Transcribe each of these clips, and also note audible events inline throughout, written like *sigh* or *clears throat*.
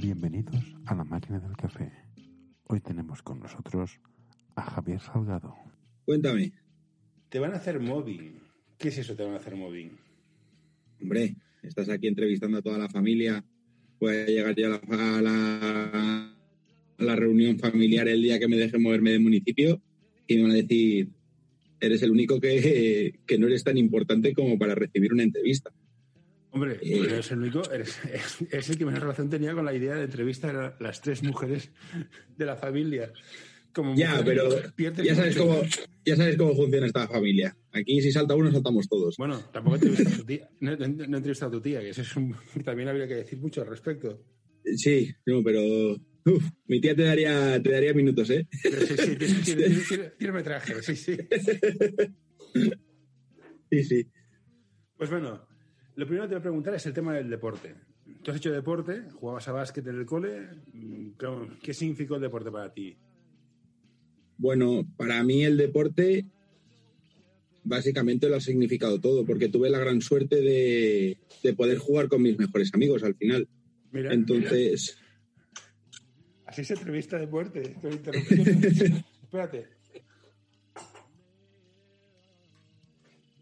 Bienvenidos a la máquina del café. Hoy tenemos con nosotros a Javier Salgado. Cuéntame. Te van a hacer mobbing. ¿Qué es eso? Te van a hacer mobbing. Hombre, estás aquí entrevistando a toda la familia. Puede llegar ya a la, a la, a la reunión familiar el día que me deje moverme de municipio y me van a decir, eres el único que, que no eres tan importante como para recibir una entrevista. Hombre, Eh. eres el único, eres, es, es el que menos relación tenía con la idea de entrevistar a las tres mujeres de la familia. Como Ya, pero ya sabes cómo, ya sabes cómo funciona esta familia. Aquí si salta uno, saltamos todos. Bueno, tampoco he entrevistado a tu tía. No, no- no a tu tía, que eso es un, *laughs* también habría que decir mucho al respecto. Sí, no, pero uf, mi tía te daría, te daría minutos, ¿eh? Pero sí, sí, tiene, tiene- *laughs* tiene- tiene- tiene metraje, sí, sí. Sí, sí. Pues bueno, lo primero que te voy a preguntar es el tema del deporte. Tú has hecho deporte, jugabas a básquet en el cole. ¿qué- ¿Qué significó el deporte para ti? Bueno, para mí el deporte básicamente lo ha significado todo, porque tuve la gran suerte de, de poder jugar con mis mejores amigos al final. Mira, Entonces, Así se entrevista deporte. Estoy interrumpiendo. *laughs* Espérate.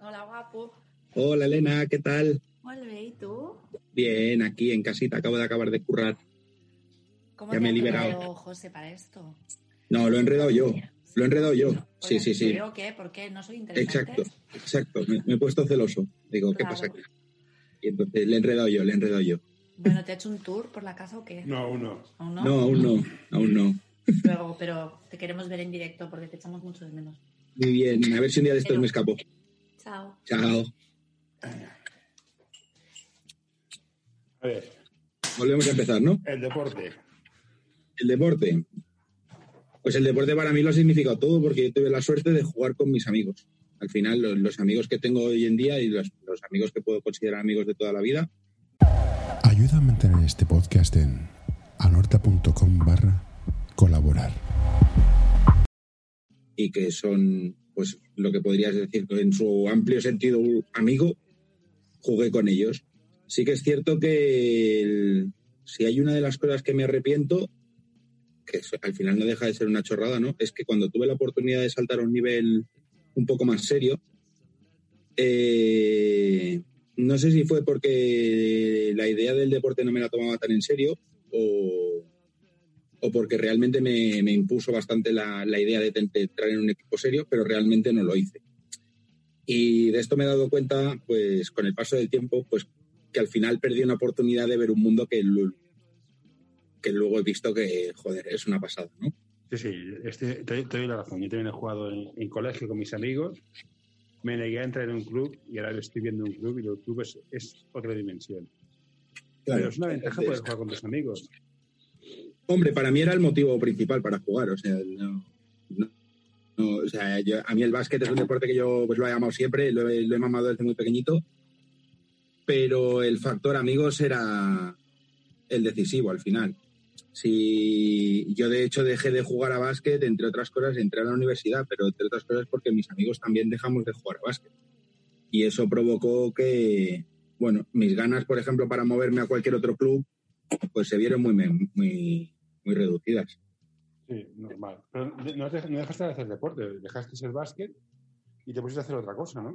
Hola, guapo. hola Elena, ¿qué tal? Bé, ¿y tú? Bien, aquí en casita, acabo de acabar de currar. ¿Cómo Ya te me he liberado. enredado, José, para esto? No, lo he enredado yo, lo he enredado yo. Sí, Oye, sí, sí. ¿Yo qué? ¿Por qué? ¿No soy interesante? Exacto, exacto. Me, me he puesto celoso. Digo, ¿qué Claro. pasa aquí? Y entonces le he enredado yo, le he enredado yo. Bueno, ¿te ha hecho un tour por la casa o qué? No, uno. ¿Aún no? No, aún no, aún no. Luego, pero te queremos ver en directo porque te echamos mucho de menos. Muy bien, a ver si un día de estos Pero- me escapo. Chao. Chao. A ver, Volvemos a empezar, ¿no? el deporte. El deporte. Pues el deporte para mí lo ha significado todo porque yo tuve la suerte de jugar con mis amigos. Al final, los, los amigos que tengo hoy en día y los, los amigos que puedo considerar amigos de toda la vida, Ayuda a mantener este podcast en anorta.com barra colaborar. y que son, pues, lo que podrías decir en su amplio sentido amigo, jugué con ellos. Sí que es cierto que si hay una de las cosas que me arrepiento, que al final no deja de ser una chorrada, ¿no? Es que cuando tuve la oportunidad de saltar a un nivel un poco más serio, eh, no sé si fue porque la idea del deporte no me la tomaba tan en serio o, o porque realmente me, me impuso bastante la, la idea de, de entrar en un equipo serio, pero realmente no lo hice. Y de esto me he dado cuenta, pues con el paso del tiempo, pues que al final perdí una oportunidad de ver un mundo que, que luego he visto que, joder, es una pasada, ¿no? Sí, sí, este- te, te doy la razón. Yo también he jugado en, en colegio con mis amigos. Me negué a entrar en un club y ahora estoy viendo un club y el club es, es otra dimensión. Pero es una ventaja poder jugar con tus amigos. Hombre, para mí era el motivo principal para jugar, o sea, no, no- no, o sea, yo- a mí el básquet es un deporte que yo pues, lo he amado siempre, lo he, lo he mamado desde muy pequeñito, pero el factor amigos era el decisivo al final. Si yo de hecho dejé de jugar a básquet, entre otras cosas, entré a la universidad, pero entre otras cosas porque mis amigos también dejamos de jugar a básquet. Y eso provocó que, bueno, mis ganas, por ejemplo, para moverme a cualquier otro club, pues se vieron muy, muy, muy reducidas. Sí, normal. Pero no, dej- no dejaste de hacer deporte, dejaste de ser básquet y te pusiste a hacer otra cosa, ¿no?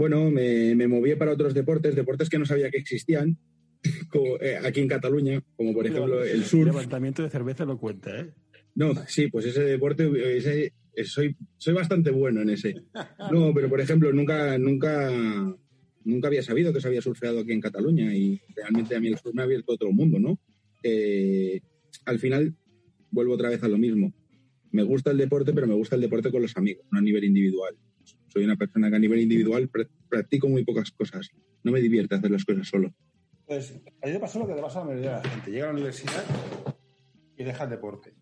Bueno, me, me moví para otros deportes, deportes que no sabía que existían, *laughs* como, eh, aquí en Cataluña, como por ejemplo el surf. Levantamiento de cerveza lo cuenta, ¿eh? No, sí, pues ese deporte, ese, eh, soy, soy bastante bueno en ese. No, pero por ejemplo, nunca, nunca, nunca había sabido que se había surfeado aquí en Cataluña y realmente a mí el surf me ha abierto otro mundo, ¿no? Eh, al final, vuelvo otra vez a lo mismo. Me gusta el deporte, pero me gusta el deporte con los amigos, no a nivel individual. Soy una persona que a nivel individual practico muy pocas cosas. No me divierte hacer las cosas solo. Pues a mí me pasó lo que le pasa a la mayoría de la gente. Llega a la universidad y deja el deporte.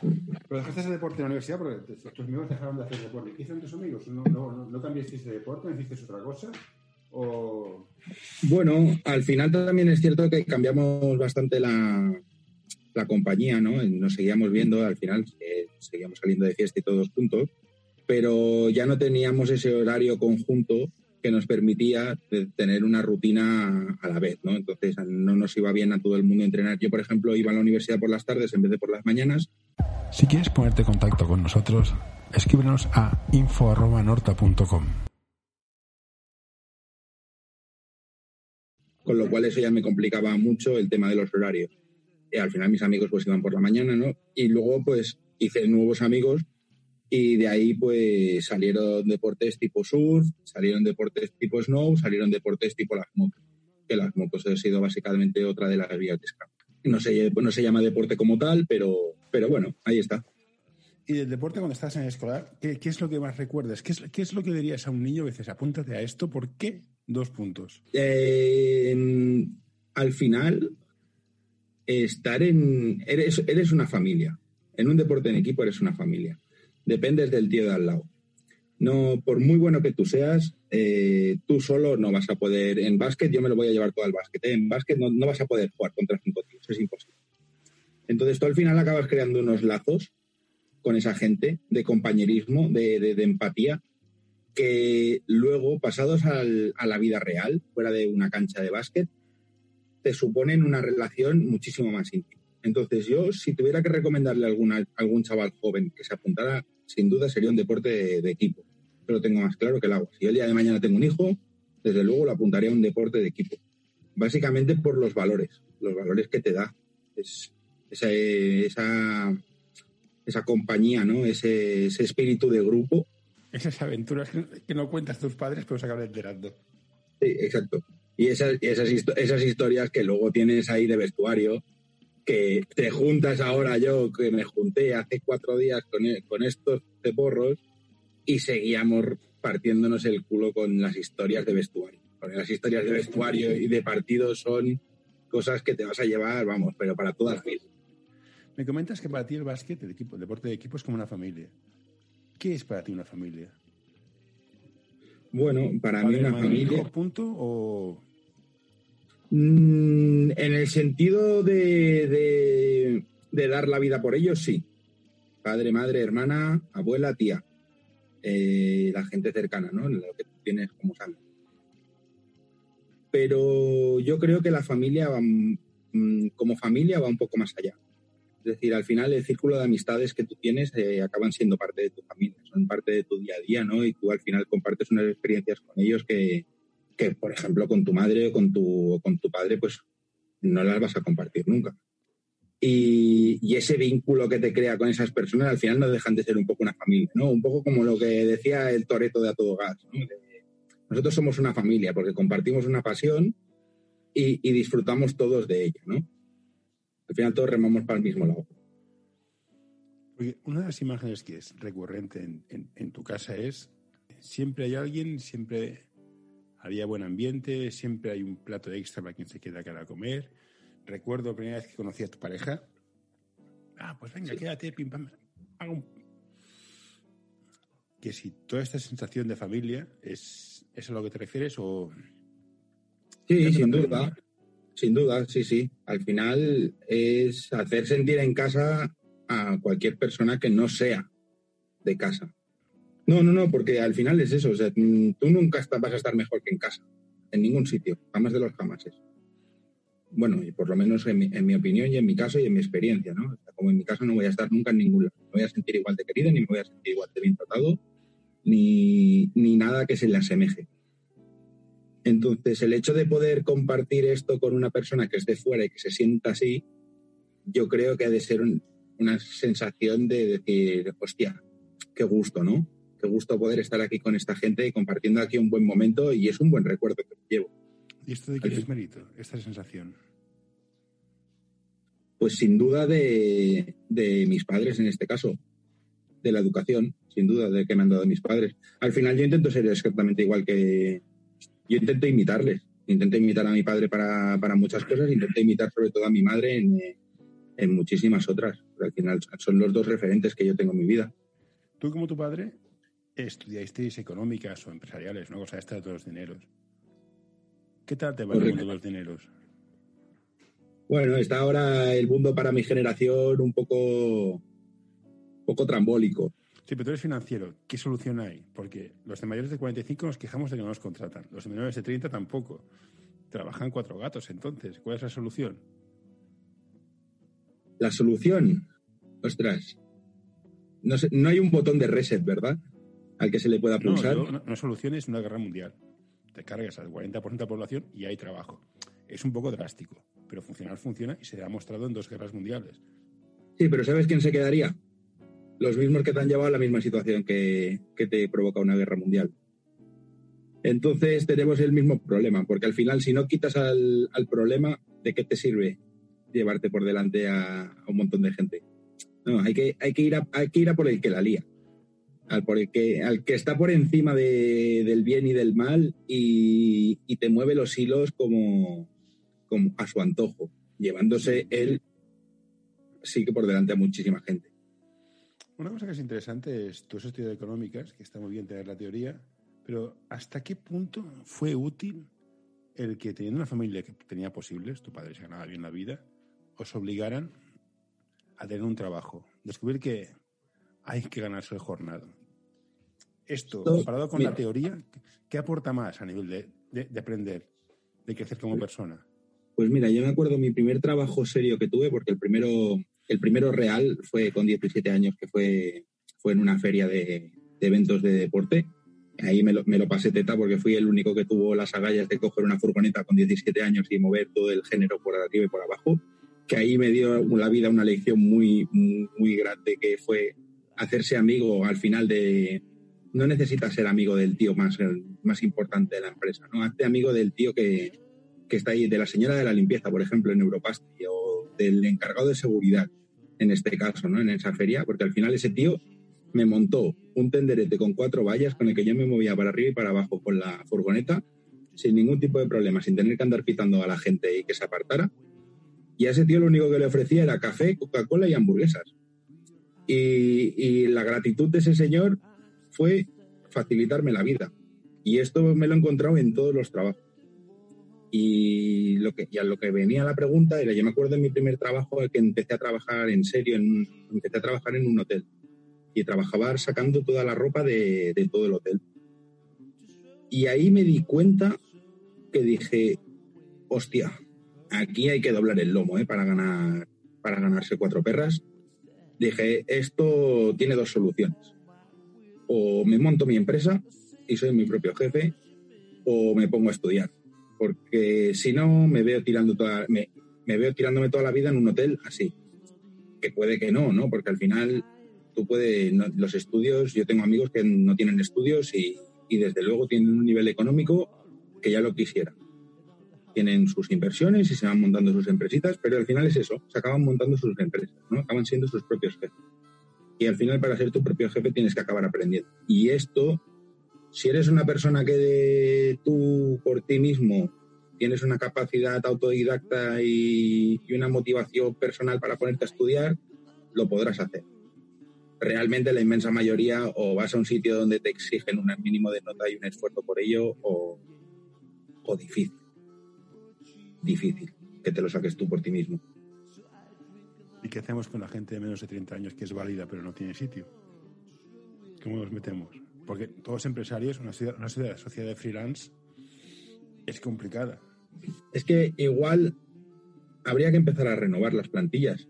Pero dejaste ese deporte en la universidad porque tus amigos dejaron de hacer deporte. ¿Qué hicieron tus amigos? ¿No, no, no, no cambiasteis de deporte? ¿No hicisteis otra cosa? ¿O Bueno, al final también es cierto que cambiamos bastante la, la compañía, ¿no? Nos seguíamos viendo, al final eh, seguíamos saliendo de fiesta y todos juntos, pero ya no teníamos ese horario conjunto que nos permitía tener una rutina a la vez, ¿no? Entonces no nos iba bien a todo el mundo entrenar. Yo, por ejemplo, iba a la universidad por las tardes en vez de por las mañanas. Si quieres ponerte en contacto con nosotros, escríbenos a info.norta.com. Con lo cual eso ya me complicaba mucho el tema de los horarios. Y al final mis amigos pues iban por la mañana, ¿no? Y luego pues hice nuevos amigos y de ahí pues salieron deportes tipo surf, salieron deportes tipo snow, salieron deportes tipo las motos, que las motos ha sido básicamente otra de las vías de escape. No se, no se llama deporte como tal, pero, pero bueno, ahí está. Y del deporte cuando estás en el escolar, ¿qué, es lo que más recuerdas? ¿Qué es, ¿Qué es, lo que dirías a un niño a veces? Apúntate a esto, ¿por qué? Dos puntos. Eh, al final, estar en... Eres, eres una familia. En un deporte en equipo eres una familia dependes del tío de al lado. No, por muy bueno que tú seas, eh, tú solo no vas a poder. En básquet yo me lo voy a llevar todo al básquet. ¿eh? En básquet no, vas a poder jugar contra cinco tíos, es imposible. Entonces tú al final acabas creando unos lazos con esa gente de compañerismo, de, empatía, que luego, pasados a la vida real, fuera de una cancha de básquet, te suponen una relación muchísimo más íntima. Entonces yo, si tuviera que recomendarle a algún chaval joven que se apuntara sin duda sería un deporte de, equipo. Yo lo tengo más claro que el agua. Si yo el día de mañana tengo un hijo, desde luego lo apuntaría a un deporte de equipo. Básicamente por los valores, los valores que te da. Es, esa, esa, esa compañía, ¿no? Ese, ese, espíritu de grupo. Esas aventuras que no cuentas tus padres, pero se acaban enterando. Sí, exacto. Y esas, esas, esas historias que luego tienes ahí de vestuario, que te juntas ahora yo, que me junté hace cuatro días con, e, con estos ceporros y seguíamos partiéndonos el culo con las historias de vestuario. Porque las historias de vestuario y de partido son cosas que te vas a llevar, vamos, pero para todas las. Me comentas que para ti el básquet, el, equipo, el deporte de equipo es como una familia. ¿Qué es para ti una familia? Bueno, para mí una familia... punto o Mm, en el sentido de, dar la vida por ellos, sí. Padre, madre, hermana, abuela, tía. Eh, la gente cercana, ¿no? Lo que tienes como sangre. Pero yo creo que la familia, mm, como familia, va un poco más allá. Es decir, al final el círculo de amistades que tú tienes eh, acaban siendo parte de tu familia, son parte de tu día a día, ¿no? Y tú al final compartes unas experiencias con ellos que, que, por ejemplo, con tu madre o con tu, con tu padre, pues no las vas a compartir nunca. Y, ese vínculo que te crea con esas personas al final no dejan de ser un poco una familia, ¿no? Un poco como lo que decía el Toreto de A Todo Gas, nosotros somos una familia porque compartimos una pasión y, disfrutamos todos de ella, ¿no? Al final todos remamos para el mismo lado. una de las imágenes que es recurrente en tu casa es siempre hay alguien, siempre había buen ambiente, siempre hay un plato extra para quien se queda a comer. Recuerdo la primera vez que conocí a tu pareja. Ah, pues venga, quédate, pim pam. Que si toda esta sensación de familia es, ¿es a lo que te refieres o...? Sí, sin duda. Sin duda, sí, sí. Al final es hacer sentir en casa a cualquier persona que no sea de casa. No, no, no, porque al final es eso. O sea, mm, tú nunca vas a estar mejor que en casa, en ningún sitio, jamás de los jamases. Bueno, y por lo menos en mi, opinión y en mi caso y en mi experiencia, ¿no? como en mi caso no voy a estar nunca en ningún lado. No voy a sentir igual de querido, ni me voy a sentir igual de bien tratado, ni, ni nada que se le asemeje. Entonces, el hecho de poder compartir esto con una persona que es de fuera y que se sienta así, yo creo que ha de ser una sensación de decir, hostia, qué gusto, ¿no? Qué gusto poder estar aquí con esta gente y compartiendo aquí un buen momento y es un buen recuerdo que llevo. ¿Y esto de qué es mérito, esta sensación? Pues sin duda de, mis padres en este caso, de la educación, sin duda de que me han dado mis padres. Al final yo intento ser exactamente igual que... Yo intento imitarles, intento imitar a mi padre para, muchas cosas, intento imitar sobre todo a mi madre en, en muchísimas otras. al final son los dos referentes que yo tengo en mi vida. ¿Tú como tu padre estudiasteis económicas o empresariales, ¿no? cosa esta de todos los dineros. ¿Qué tal te va el mundo de los dineros? Bueno, está ahora el mundo para mi generación un poco, poco trambólico. Sí, pero tú eres financiero. ¿Qué solución hay? Porque los de mayores de 45 nos quejamos de que no nos contratan. Los de menores de 30 tampoco. Trabajan cuatro gatos, entonces. ¿Cuál es la solución? La solución, ostras, no, no hay un botón de reset, ¿verdad? Al que se le pueda pulsar. No, no, no solución es una guerra mundial. Te cargas al 40% de la población y hay trabajo. Es un poco drástico, pero funcionar funciona y se ha mostrado en dos guerras mundiales. Sí, pero ¿sabes quién se quedaría? Los mismos que te han llevado a la misma situación que, que te provoca una guerra mundial. Entonces tenemos el mismo problema, porque al final si no quitas al, al problema, ¿de qué te sirve llevarte por delante a, a, un montón de gente? No, hay que, hay que, ir, a, hay que ir a por el que la lía, al, por que, al que está por encima de, del bien y del mal y, y, te mueve los hilos como, como a su antojo, llevándose él sí que por delante a muchísima gente. Una cosa que es interesante es tus estudios de económicas, que está muy bien tener la teoría, pero ¿hasta qué punto fue útil el que teniendo una familia que tenía posibles, tu padre se ganaba bien la vida, os obligaran a tener un trabajo? Descubrir que hay que ganarse el jornado. Esto, comparado con Mira. la teoría, ¿qué aporta más a nivel de, de, de aprender, de crecer como persona? Pues mira, yo me acuerdo mi primer trabajo serio que tuve, porque el primero, el primero real fue con 17 años, que fue, fue en una feria de, de eventos de deporte ahí me lo, me lo, pasé teta porque fui el único que tuvo las agallas de coger una furgoneta con 17 años y mover todo el género por arriba y por abajo, que ahí me dio la vida una lección muy, muy, muy grande, que fue hacerse amigo al final de... No necesitas ser amigo del tío más, más importante de la empresa, ¿no? Hazte amigo del tío que, que está ahí, de la señora de la limpieza, por ejemplo, en Europasti, o del encargado de seguridad, en este caso, ¿no? En esa feria, porque al final ese tío me montó un tenderete con cuatro vallas con el que yo me movía para arriba y para abajo con la furgoneta sin ningún tipo de problema, sin tener que andar pitando a la gente y que se apartara. Y a ese tío lo único que le ofrecía era café, Coca-Cola y hamburguesas. Y, y, la gratitud de ese señor fue facilitarme la vida. Y esto me lo he encontrado en todos los trabajos. Y, lo que, a lo que venía la pregunta era, yo me acuerdo de mi primer trabajo, que empecé a trabajar en serio, en, empecé a trabajar en un hotel y trabajaba sacando toda la ropa de, de, todo el hotel. Y ahí me di cuenta que dije, hostia, aquí hay que doblar el lomo ¿eh? para, ganar, para ganarse cuatro perras. Dije, esto tiene dos soluciones. O me monto mi empresa y soy mi propio jefe, o me pongo a estudiar. Porque si no, me veo tirando toda, me, veo tirándome toda la vida en un hotel así. Que puede que no, ¿no? Porque al final tú puedes, los estudios, yo tengo amigos que no tienen estudios y, y, desde luego tienen un nivel económico que ya lo quisiera. Tienen sus inversiones y se van montando sus empresitas, pero al final es eso, se acaban montando sus empresas, ¿no? acaban siendo sus propios jefes. Y al final para ser tu propio jefe tienes que acabar aprendiendo. Y esto, si eres una persona que tú por ti mismo tienes una capacidad autodidacta y, y una motivación personal para ponerte a estudiar, lo podrás hacer realmente la inmensa mayoría o vas a un sitio donde te exigen un mínimo de nota y un esfuerzo por ello o, o difícil. Difícil que te lo saques tú por ti mismo. ¿Y qué hacemos con la gente de menos de 30 años que es válida pero no tiene sitio? ¿Cómo los metemos? Porque todos empresarios, una una sociedad de freelance es complicada. Es que igual habría que empezar a renovar las plantillas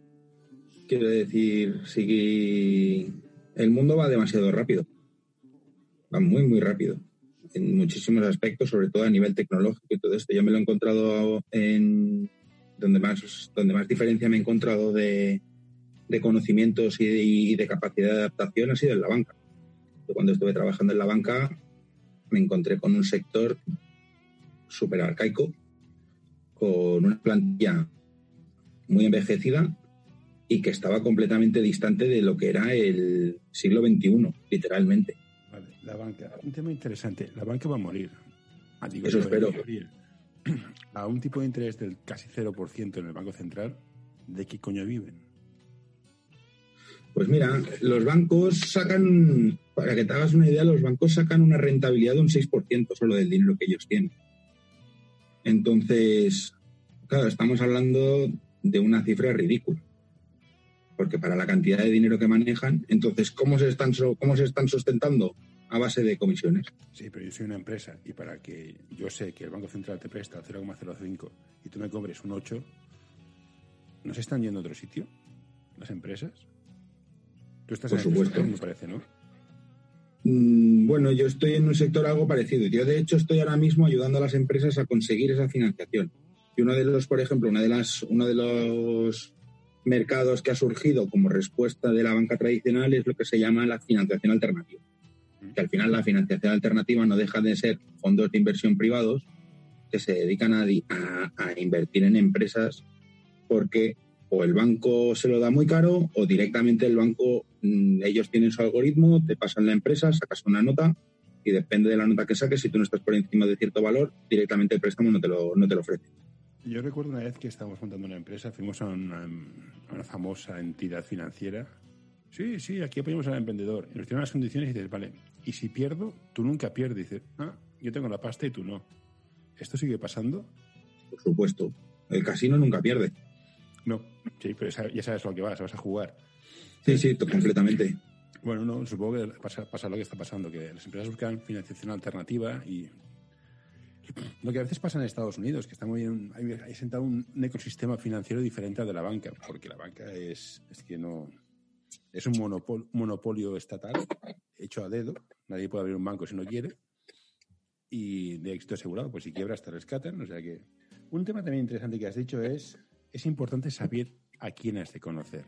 Quiero decir, si el mundo va demasiado rápido, va muy, muy rápido, en muchísimos aspectos, sobre todo a nivel tecnológico y todo esto. Yo me lo he encontrado en donde más, donde más diferencia me he encontrado de, de conocimientos y de, y de, capacidad de adaptación ha sido en la banca. Yo cuando estuve trabajando en la banca me encontré con un sector súper arcaico, con una plantilla muy envejecida y que estaba completamente distante de lo que era el siglo XXI, literalmente. Vale, la banca, un tema interesante, la banca va a morir. Ah, digo, Eso espero. A *clears throat* un tipo de interés del casi 0% en el Banco Central, ¿de qué coño viven? Pues mira, los bancos sacan, para que te hagas una idea, los bancos sacan una rentabilidad de un 6% solo del dinero que ellos tienen. Entonces, claro, estamos hablando de una cifra ridícula porque para la cantidad de dinero que manejan, entonces, ¿cómo se están, cómo se están sustentando? A base de comisiones. Sí, pero yo soy una empresa y para que yo sé que el Banco Central te presta 0,05 y tú me cobres un 8, ¿no se están yendo a otro sitio las empresas? Tú estás Por en supuesto. sector, me parece, ¿no? Mm, Bueno, yo estoy en un sector algo parecido. Yo, de hecho, estoy ahora mismo ayudando a las empresas a conseguir esa financiación. Y uno de los, por ejemplo, una de las, uno de los mercados que ha surgido como respuesta de la banca tradicional es lo que se llama la financiación alternativa. Que al final la financiación alternativa no deja de ser fondos de inversión privados que se dedican a, a- invertir en empresas porque o el banco se lo da muy caro o directamente el banco, mm, ellos tienen su algoritmo, te pasan la empresa, sacas una nota y depende de la nota que saques, si tú no estás por encima de cierto valor, directamente el préstamo no te lo, no te lo ofrece. Yo recuerdo una vez que estábamos montando una empresa, fuimos a una famosa entidad financiera. Sí, sí, aquí apoyamos al emprendedor. Y nos dieron las condiciones y dices, vale, y si pierdo, tú nunca pierdes. Dices, ah, yo tengo la pasta y tú no. ¿Esto sigue pasando? Por supuesto. El casino nunca pierde. No. Sí, pero ya sabes lo que vas, vas a jugar. Sí, sí, completamente. Bueno, no, supongo que pasa, pasa lo que está pasando, que las empresas buscan financiación alternativa y lo que a veces pasa en Estados Unidos, que está muy bien, hay, sentado un, un ecosistema financiero diferente al de la banca, porque la banca es, es que no es un monopol- monopolio estatal hecho a dedo, nadie puede abrir un banco si no quiere y de éxito asegurado, pues si quiebras te rescatan, o sea que un tema también interesante que has dicho es es importante saber a quién has de conocer.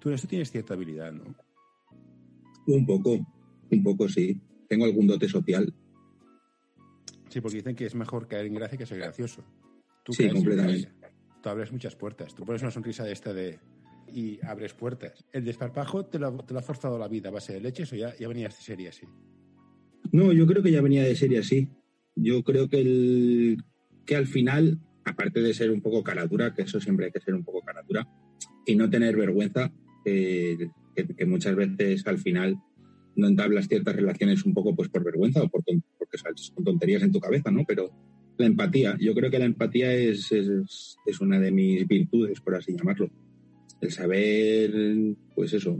Tú en esto tienes cierta habilidad, ¿no? Un poco, un poco sí. Tengo algún dote social. Sí, porque dicen que es mejor caer en gracia que ser gracioso. Tú Sí, completamente. Tú abres muchas puertas. Tú pones una sonrisa de esta de... Y abres puertas. ¿El desparpajo te lo, te lo ha forzado la vida a base de leches o ya, ya venías de serie así? No, yo creo que ya venía de serie así. Yo creo que, el, que al final, aparte de ser un poco caradura, que eso siempre hay que ser un poco caradura, y no tener vergüenza, eh, que, que muchas veces al final no entablas ciertas relaciones un poco pues por vergüenza o por porque sales con tonterías en tu cabeza, ¿no? Pero la empatía, yo creo que la empatía es, es, es una de mis virtudes, por así llamarlo. El saber, pues eso,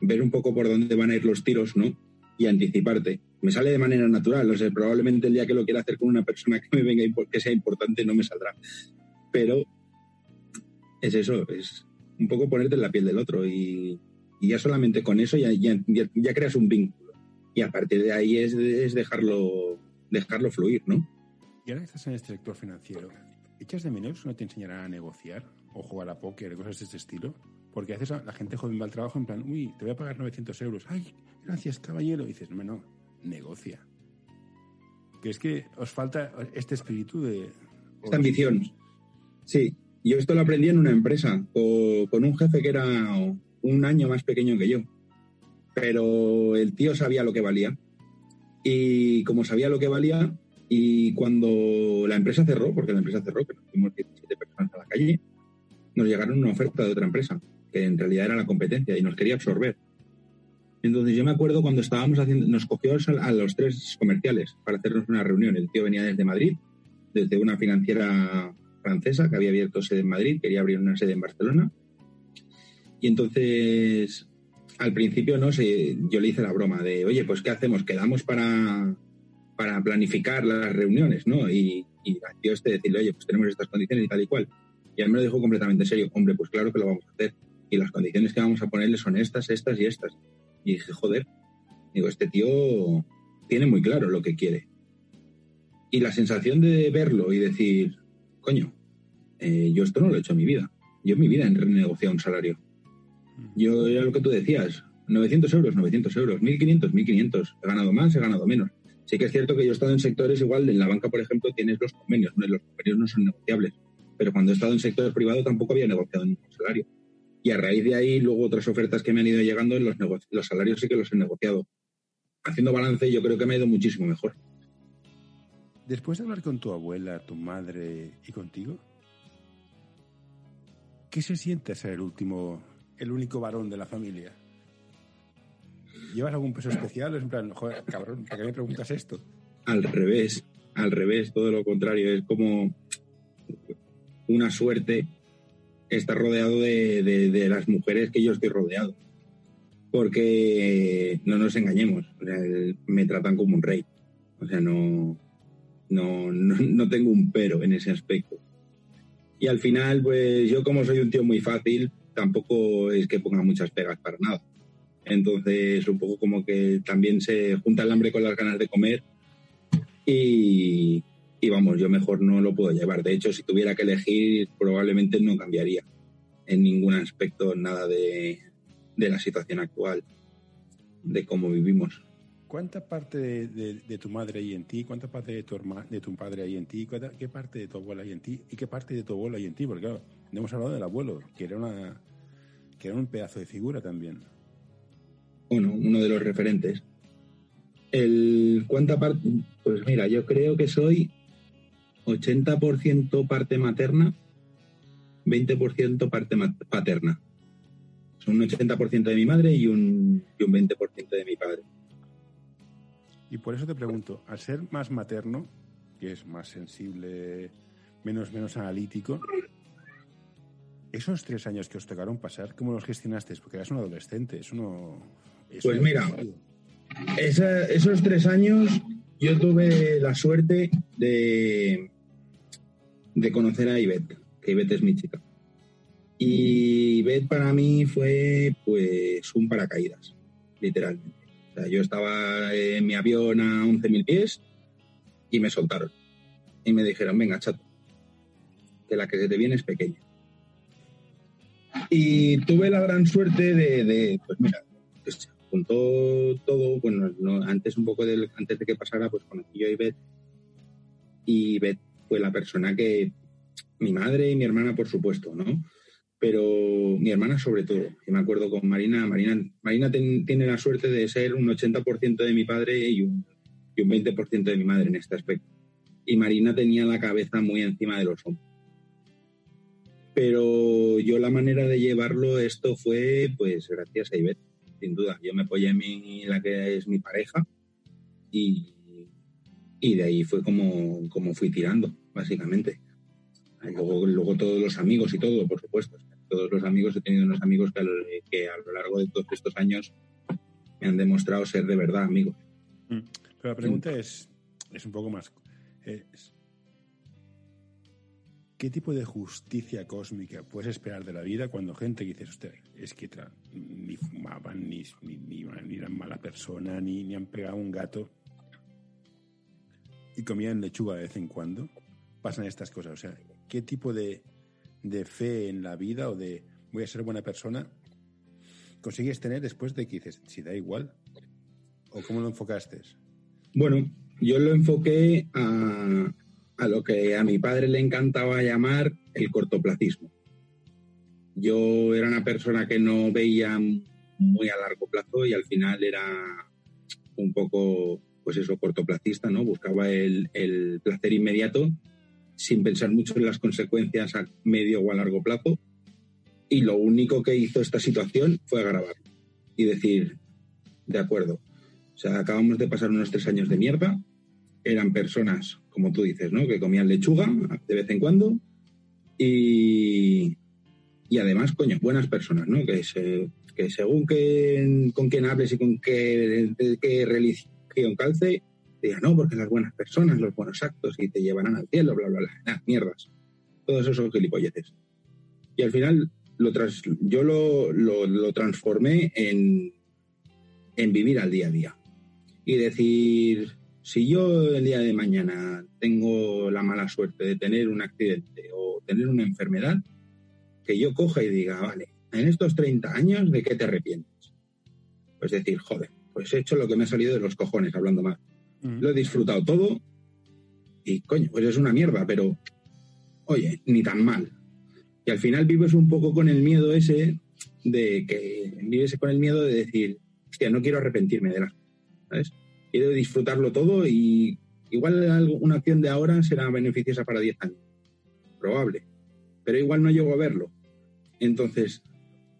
ver un poco por dónde van a ir los tiros, ¿no? Y anticiparte. Me sale de manera natural, o sea, probablemente el día que lo quiera hacer con una persona que me venga que sea importante no me saldrá. Pero es eso, es un poco ponerte en la piel del otro y, y ya solamente con eso ya, ya, ya- creas un vínculo. Y a partir de ahí es, es dejarlo, dejarlo fluir, ¿no? Y ahora que estás en este sector financiero, ¿echas de menos no te enseñarán a negociar o jugar a póker cosas de este estilo? Porque a veces la gente joven va al trabajo en plan, uy, te voy a pagar 900 euros. Ay, gracias, caballero. Y dices, no, no, negocia. Que es que os falta este espíritu de... Esta ambición. Sí, yo esto lo aprendí en una empresa co- con, un jefe que era un año más pequeño que yo. Pero el tío sabía lo que valía. Y como sabía lo que valía, y cuando la empresa cerró, porque la empresa cerró, que nos fuimos 17 personas a la calle, nos llegaron una oferta de otra empresa, que en realidad era la competencia y nos quería absorber. Entonces yo me acuerdo cuando estábamos haciendo, nos cogió a los tres comerciales para hacernos una reunión. El tío venía desde Madrid, desde una financiera francesa que había abierto sede en Madrid, quería abrir una sede en Barcelona. Y entonces, al principio, no sé, yo le hice la broma de, oye, pues ¿qué hacemos? Quedamos para, para planificar las reuniones, ¿no? Y, y al tío este decirle, oye, pues tenemos estas condiciones y tal y cual. Y él me lo dijo completamente serio, hombre, pues claro que lo vamos a hacer. Y las condiciones que vamos a ponerle son estas, estas y estas. Y dije, joder, digo, este tío tiene muy claro lo que quiere. Y la sensación de verlo y decir, coño, eh, yo esto no lo he hecho en mi vida. Yo en mi vida he renegociado un salario. Yo era lo que tú decías, 900 euros, 900 euros, 1500, 1500. He ganado más, he ganado menos. Sí que es cierto que yo he estado en sectores igual, en la banca, por ejemplo, tienes los convenios, los convenios no son negociables. Pero cuando he estado en sector privado tampoco había negociado ningún salario. Y a raíz de ahí, luego otras ofertas que me han ido llegando, en los, los salarios sí que los he negociado. Haciendo balance, yo creo que me ha ido muchísimo mejor. Después de hablar con tu abuela, tu madre y contigo, ¿qué se siente ser el último, el único varón de la familia? ¿Llevas algún peso especial? Es en plan, joder, cabrón, ¿para qué me preguntas esto? Al revés, al revés, todo lo contrario. Es como una suerte estar rodeado de, las mujeres que yo estoy rodeado. Porque no nos engañemos, me tratan como un rey. O sea, no, no, no, tengo un pero en ese aspecto. Y al final, pues yo como soy un tío muy fácil, tampoco es que ponga muchas pegas para nada. Entonces, un poco como que también se junta el hambre con las ganas de comer y, y vamos, yo mejor no lo puedo llevar. De hecho, si tuviera que elegir, probablemente no cambiaría en ningún aspecto nada de, la situación actual, de cómo vivimos. ¿Cuánta parte de, tu madre hay en ti? ¿Cuánta parte de tu, de tu padre hay en ti? ¿Qué parte de tu abuela hay en ti? ¿Y qué parte de tu abuelo hay en ti? Porque claro, hemos hablado del abuelo, que era, una, que era un pedazo de figura también. Bueno, uno de los referentes. El cuánta parte, pues mira, yo creo que soy 80% parte materna, 20% parte paterna. Son un 80% de mi madre y un, y un 20% de mi padre. Y por eso te pregunto, al ser más materno, que es más sensible, menos, menos analítico, esos tres años que os tocaron pasar, ¿cómo los gestionaste? Porque eras un adolescente, eso no... pues mira, esos tres años yo tuve la suerte de, de conocer a Ivette, que Ivette es mi chica. Y Ivette para mí fue pues un paracaídas, literalmente. O sea, yo estaba en mi avión a 11.000 pies y me soltaron. Y me dijeron, venga, chato, que la que se te viene es pequeña. Y tuve la gran suerte de, pues mira, juntó todo, bueno, antes un poco del, antes de que pasara, pues conocí yo a Ivette y Ivette fue la persona que, mi madre y mi hermana por supuesto, ¿no? Pero mi hermana sobre todo, y me acuerdo con Marina, Marina, Marina tiene la suerte de ser un 80% de mi padre y un, y un 20% de mi madre en este aspecto. Y Marina tenía la cabeza muy encima de los hombros pero yo la manera de llevarlo esto fue pues gracias a Ivette sin duda. Yo me apoyé en mi, la que es mi pareja y, y de ahí fue como, como fui tirando, básicamente. Luego, luego todos los amigos y todo, por supuesto. Todos los amigos, he tenido unos amigos que a, lo, largo de todos estos años me han demostrado ser de verdad amigos. Mm. Pero la pregunta es, es un poco más. ¿Qué tipo de justicia cósmica puedes esperar de la vida cuando gente que dices, usted, es que ni fumaban, ni, ni, eran mala persona, ni, ni han pegado un gato y comían lechuga de vez en cuando? Pasan estas cosas. O sea, ¿qué tipo de, de fe en la vida o de voy a ser buena persona consigues tener después de que dices, si da igual? ¿O cómo lo enfocaste? Bueno, yo lo enfoqué a, a lo que a mi padre le encantaba llamar el cortoplacismo. Yo era una persona que no veía muy a largo plazo y al final era un poco, pues eso, cortoplacista, ¿no? Buscaba el, placer inmediato sin pensar mucho en las consecuencias a medio o a largo plazo. Y lo único que hizo esta situación fue grabar y decir, de acuerdo, o sea, acabamos de pasar unos tres años de mierda, eran personas, como tú dices, ¿no? Que comían lechuga de vez en cuando y, y además, coño, buenas personas, ¿no? Que, se, que según que, con quién hables y con qué, qué religión calce, digan, no, porque las buenas personas, los buenos actos y te llevarán al cielo, bla, bla, bla. mierdas. Todos esos son gilipolleces. Y al final lo yo lo, lo, lo transformé en, en vivir al día a día. Y decir, si yo el día de mañana tengo la mala suerte de tener un accidente o tener una enfermedad, que yo coja y diga, vale, en estos 30 años, ¿de qué te arrepientes? Pues decir, joder, pues he hecho lo que me ha salido de los cojones, hablando mal. Mm. Lo he disfrutado todo y, coño, pues es una mierda, pero, oye, ni tan mal. Y al final vives un poco con el miedo ese de que vives con el miedo de decir, hostia, no quiero arrepentirme de las cosas, ¿sabes? Quiero disfrutarlo todo y igual una acción de ahora será beneficiosa para 10 años. Probable. Pero igual no llego a verlo. Entonces,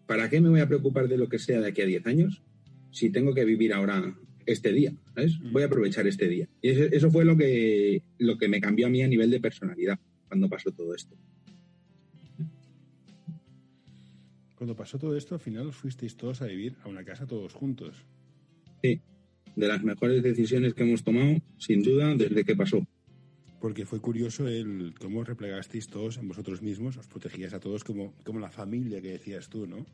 ¿para qué me voy a preocupar de lo que sea de aquí a 10 años si tengo que vivir ahora este día? ¿sabes? Mm. Voy a aprovechar este día. Y eso, fue lo que, lo que me cambió a mí a nivel de personalidad cuando pasó todo esto. Cuando pasó todo esto, al final os fuisteis todos a vivir a una casa todos juntos. Sí, de las mejores decisiones que hemos tomado, sin duda, desde que pasó. Porque fue curioso el cómo replegasteis todos en vosotros mismos, os protegías a todos como, como la familia que decías tú, ¿no?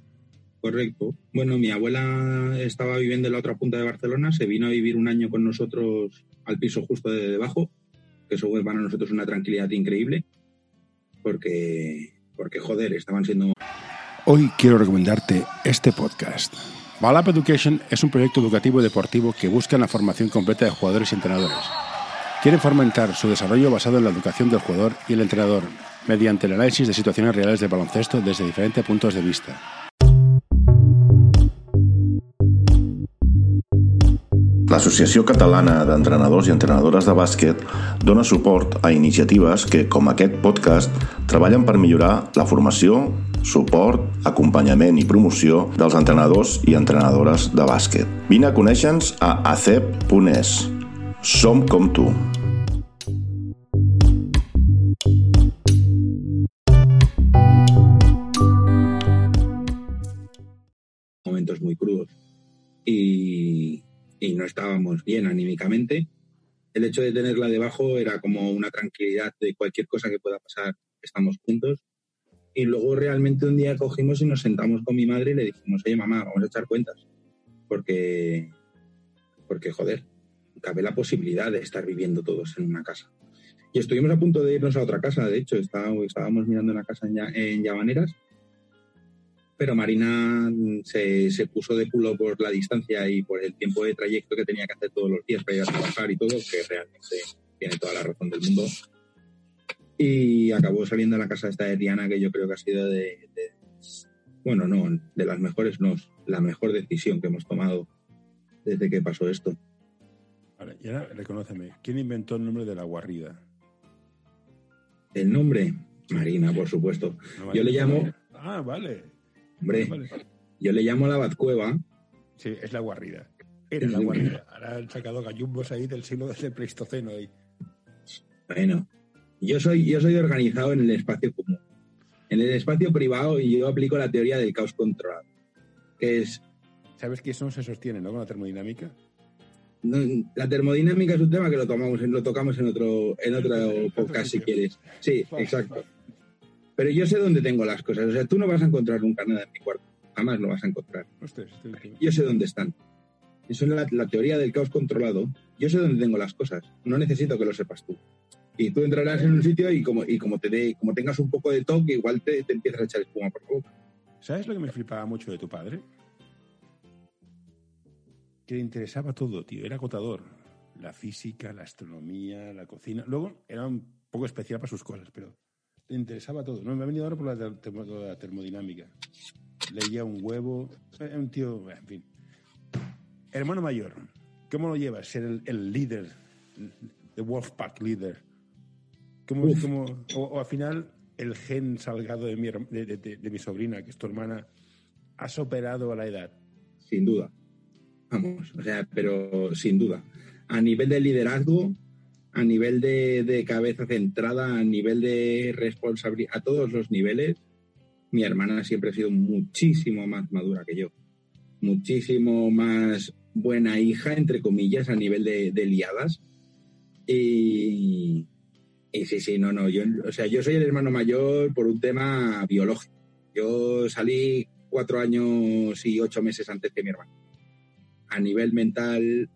Correcto. Bueno, mi abuela estaba viviendo en la otra punta de Barcelona, se vino a vivir un año con nosotros al piso justo de debajo, que eso fue para nosotros una tranquilidad increíble, porque, porque joder, estaban siendo... Hoy quiero recomendarte este podcast. Balap Education es un proyecto educativo y deportivo que busca la formación completa de jugadores y entrenadores. Quieren fomentar su desarrollo basado en la educación del jugador y el entrenador, mediante el análisis de situaciones reales de baloncesto desde diferentes puntos de vista. L'Associació Catalana d'Entrenadors i Entrenadores de Bàsquet dona suport a iniciatives que, com aquest podcast, treballen per millorar la formació, suport, acompanyament i promoció dels entrenadors i entrenadores de bàsquet. Vine a conèixer-nos a acep.es. Som com tu. momentos muy crudos. Y, y no estábamos bien anímicamente. El hecho de tenerla debajo era como una tranquilidad de cualquier cosa que pueda pasar, estamos juntos. Y luego realmente un día cogimos y nos sentamos con mi madre y le dijimos, oye mamá, vamos a echar cuentas. Porque, porque joder, cabe la posibilidad de estar viviendo todos en una casa. Y estuvimos a punto de irnos a otra casa, de hecho, estábamos mirando una casa en, Llavaneras pero Marina se, se, puso de culo por la distancia y por el tiempo de trayecto que tenía que hacer todos los días para ir a trabajar y todo, que realmente tiene toda la razón del mundo. Y acabó saliendo a la casa esta de Diana, que yo creo que ha sido de, de bueno, no, de las mejores, no, la mejor decisión que hemos tomado desde que pasó esto. Vale, y ahora reconóceme, ¿quién inventó el nombre de la guarrida? El nombre, Marina, por supuesto. No, yo le llamo... Ah, vale. Hombre, vale. yo le llamo la Batcueva. Sí, es la guarrida. Era la guarida. Ahora han sacado gallumbos ahí del siglo del Pleistoceno. Ahí. Bueno, yo soy, yo soy organizado en el espacio común. En el espacio privado y yo aplico la teoría del caos controlado. Que es. ¿Sabes que eso no se sostiene, no? Con la termodinámica. No, la termodinámica es un tema que lo tomamos, lo tocamos en otro, en otro *laughs* podcast si quieres. Sí, *laughs* exacto. Pero yo sé dónde tengo las cosas. O sea, tú no vas a encontrar nunca nada en mi cuarto. Jamás lo vas a encontrar. Yo sé dónde están. Eso es la, la, teoría del caos controlado. Yo sé dónde tengo las cosas. No necesito que lo sepas tú. Y tú entrarás en un sitio y como, y como, te de, como tengas un poco de toque, igual te, te empiezas a echar espuma por la. ¿Sabes lo que me flipaba mucho de tu padre? Que le interesaba todo, tío. Era agotador. La física, la astronomía, la cocina. Luego era un poco especial para sus cosas, pero le interesaba todo. No, me ha venido ahora por la, termodinámica. Leía un huevo. Era un tío, en fin. Hermano mayor, ¿cómo lo llevas? Ser el, el líder, el Wolfpack líder. ¿Cómo, cómo, o, o, al final, el gen salgado de mi, de, de, de mi sobrina, que es tu hermana, ha superado a la edad. Sin duda. Vamos, o sea, pero sin duda. A nivel de liderazgo, a nivel de, de, cabeza centrada, a nivel de responsabilidad, a todos los niveles, mi hermana siempre ha sido muchísimo más madura que yo. Muchísimo más buena hija, entre comillas, a nivel de, de liadas. Y, y, sí, sí, no, no. Yo, o sea, yo soy el hermano mayor por un tema biológico. Yo salí cuatro años y ocho meses antes que mi hermano. A nivel mental,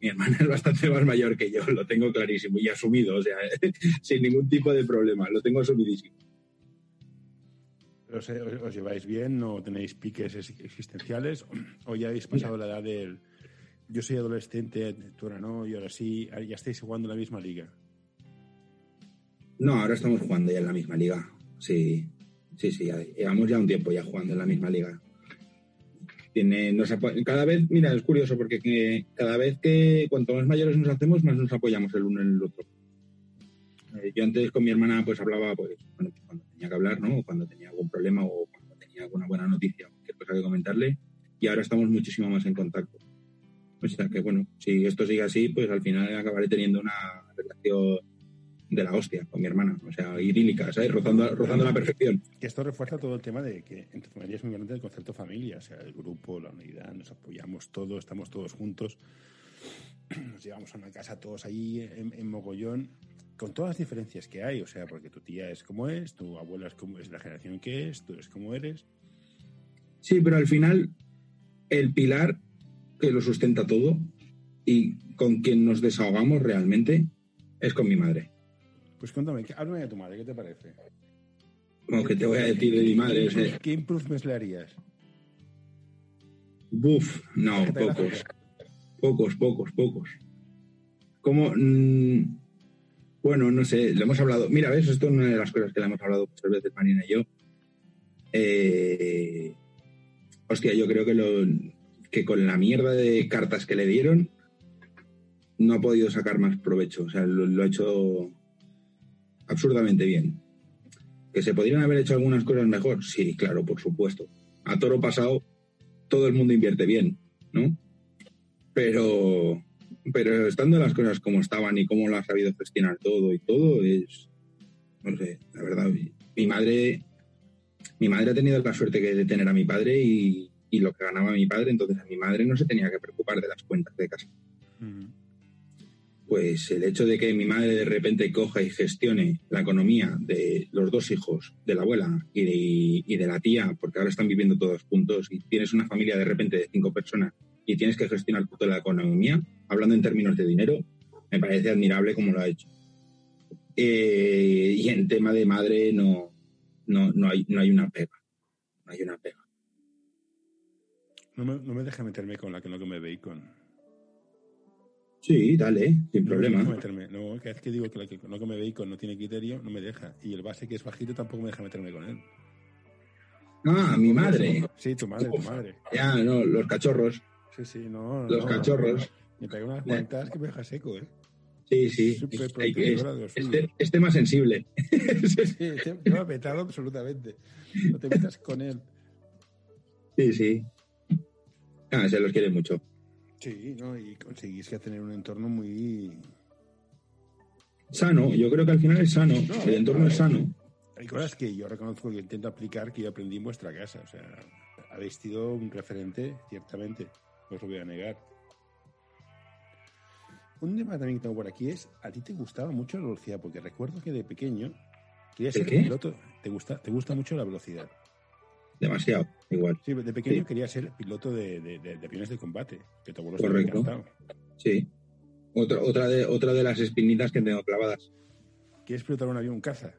mi hermana *laughs* es bastante más mayor que yo, lo tengo clarísimo y asumido, o sea, *laughs* sin ningún tipo de problema, lo tengo asumidísimo. ¿Os, lleváis bien? ¿No tenéis piques existenciales? *clears throat* ¿O ya habéis pasado la edad del yo soy adolescente, tú ahora no, y ahora sí, ya estáis jugando en la misma liga? No, ahora estamos jugando ya en la misma liga, sí, sí, sí, llevamos ya un tiempo ya jugando en la misma liga tiene, nos cada vez, mira, es curioso porque que cada vez que cuanto más mayores nos hacemos, más nos apoyamos el uno en el otro. Eh, yo antes con mi hermana pues hablaba pues, cuando tenía que hablar, ¿no? Cuando tenía algún problema o cuando tenía alguna buena noticia o cualquier cosa que comentarle y ahora estamos muchísimo más en contacto. O sea que bueno, si esto sigue así, pues al final acabaré teniendo una relación de la hostia con mi hermana, o sea, idílica, ¿sabes? Rozando, rozando la perfección. Esto refuerza todo el tema de que en tu familia es muy importante el concepto familia, o sea, el grupo, la unidad, nos apoyamos todos, estamos todos juntos, nos llevamos a una casa todos ahí en, en mogollón, con todas las diferencias que hay, o sea, porque tu tía es como es, tu abuela es como es la generación que es, tú eres como eres. Sí, pero al final el pilar que lo sustenta todo y con quien nos desahogamos realmente es con mi madre. Pues cuéntame, ¿qué- háblame de tu madre, ¿qué te parece? Como que te voy a decir de mi madre, sea, ¿Qué improvements le harías? buf, no, ¿Qué pocos, pocos, pocos, pocos. Como, mm, bueno, no sé, le hemos hablado, mira, ves, esto es una de las cosas que le hemos hablado muchas veces Marina y yo. Eh, hostia, yo creo que, lo, que con la mierda de cartas que le dieron no ha podido sacar más provecho, o sea, lo, lo ha hecho absurdamente bien. ¿Que se podrían haber hecho algunas cosas mejor? Sí, claro, por supuesto. A toro pasado, todo el mundo invierte bien, ¿no? Pero, pero estando las cosas como estaban y cómo lo ha sabido gestionar todo y todo, es, no sé, la verdad, mi, madre, mi madre ha tenido la suerte de tener a mi padre y, y lo que ganaba mi padre, entonces a mi madre no se tenía que preocupar de las cuentas de casa pues el hecho de que mi madre de repente coja y gestione la economía de los dos hijos, de la abuela y de, y de la tía, porque ahora están viviendo todos juntos y tienes una familia de repente de cinco personas y tienes que gestionar toda la economía, hablando en términos de dinero, me parece admirable como lo ha hecho. Eh, y en tema de madre no, no, no, hay, no hay una pega. No hay una pega. No me, no me deja meterme con la que no come bacon. Sí, dale, sin No me problema. meterme. No, cada vez que digo que la que no come bacon no tiene criterio, no me deja. Y el base que es bajito tampoco me deja meterme con él. Ah, mi madre. Sí, tu madre, tu madre. Ya, no, los cachorros. Sí, sí, no. Los no. cachorros. Me pega unas cuantas que me deja seco, ¿eh? Sí, sí. Es- que- es, es- es tema sensible. *laughs* Sí, te, te va petado absolutamente. No te metas con él. Sí, sí. Ah, se los quiere mucho. Sí, ¿no? Y conseguís que tener un entorno muy... Sano, yo creo que al final es sano. No, El entorno no, es sano. Hay cosas que yo reconozco que intento aplicar que yo aprendí en vuestra casa. O sea, habéis sido un referente, ciertamente. No os lo voy a negar. Un tema también que tengo por aquí es, ¿a ti te gustaba mucho la velocidad? Porque recuerdo que de pequeño querías ¿El ser qué? piloto. ¿Te gusta, ¿Te gusta mucho la velocidad? Demasiado, igual. Sí, de pequeño Sí. querías ser piloto de, de- de- de aviones de combate. Que Correcto. Sí. Otra, otra, de, otra de las espinitas que tengo clavadas. ¿Quieres pilotar un avión caza?